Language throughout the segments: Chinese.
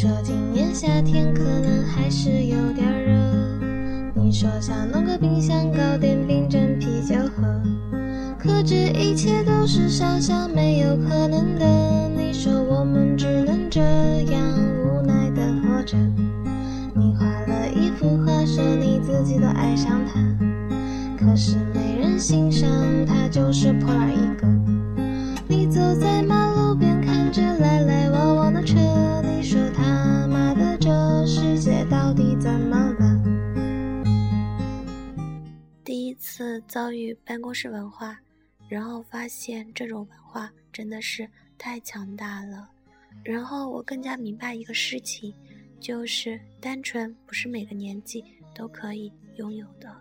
说今年夏天可能还是有点热，你说想弄个冰箱搞点冰镇啤酒喝，可这一切都是想象没有可能的。你说我们只能这样无奈的活着。你画了一幅画，说你自己都爱上它，可是没人欣赏，它就是破烂。次遭遇办公室文化。然后发现这种文化真的是太强大了，然后我更加明白一个事情，就是单纯不是每个年纪都可以拥有的。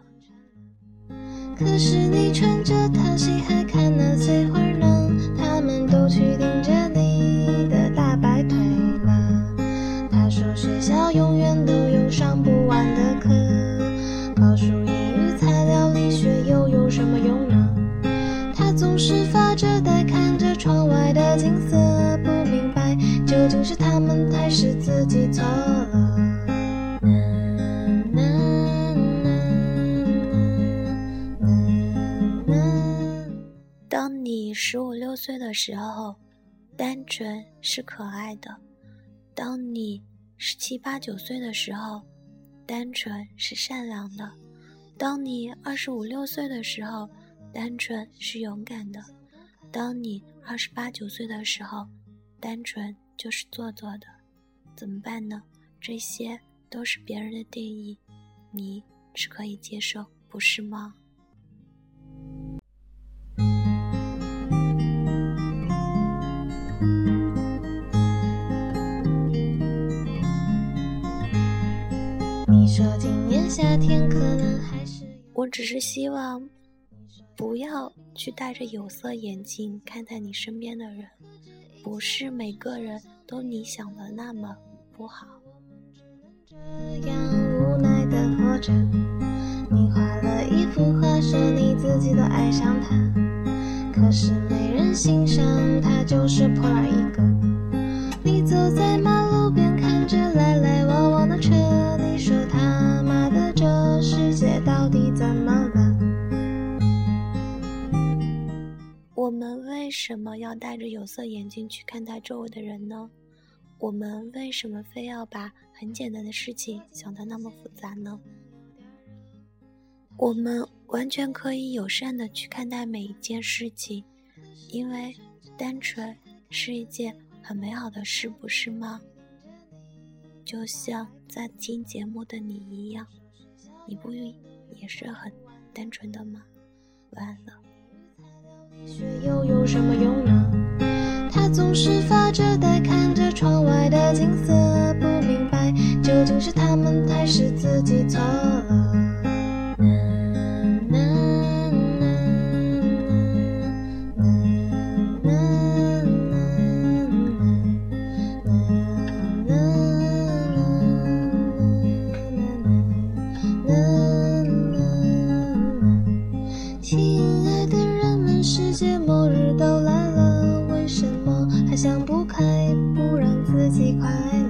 可是你穿着套鞋还看那碎花呢，他们都去是自己错了。当你十五六岁的时候，单纯是可爱的；当你十七八九岁的时候，单纯是善良的；当你二十五六岁的时候，单纯是勇敢的。当你二十八九岁的时候，单纯就是做作的。怎么办呢？这些都是别人的定义，你是可以接受，不是吗？你说今年夏天可能还是……我只是希望。不要去戴着有色眼镜看待你身边的人，不是每个人都你想的那么不好。这样无奈的活着，你画了一幅画，说你自己都爱上他，可是没人欣赏，他就是破烂一个。你走在马路边，看着来来往往的车，你说他妈的这世界到底怎么了？我们为什么要戴着有色眼镜去看待周围的人呢？我们为什么非要把很简单的事情想得那么复杂呢？我们完全可以友善的去看待每一件事情，因为单纯是一件很美好的事，不是吗？就像在听节目的你一样，你不也是很单纯的吗？完了。又有什么用呢？他总是发着呆看着窗外的景色，不明白究竟是他们还是自己错了。啦啦啦啦啦啦啦啦啦啦啦啦啦啦啦。亲爱的人们，世界末日都来了，为什么还想不开？不。己快乐。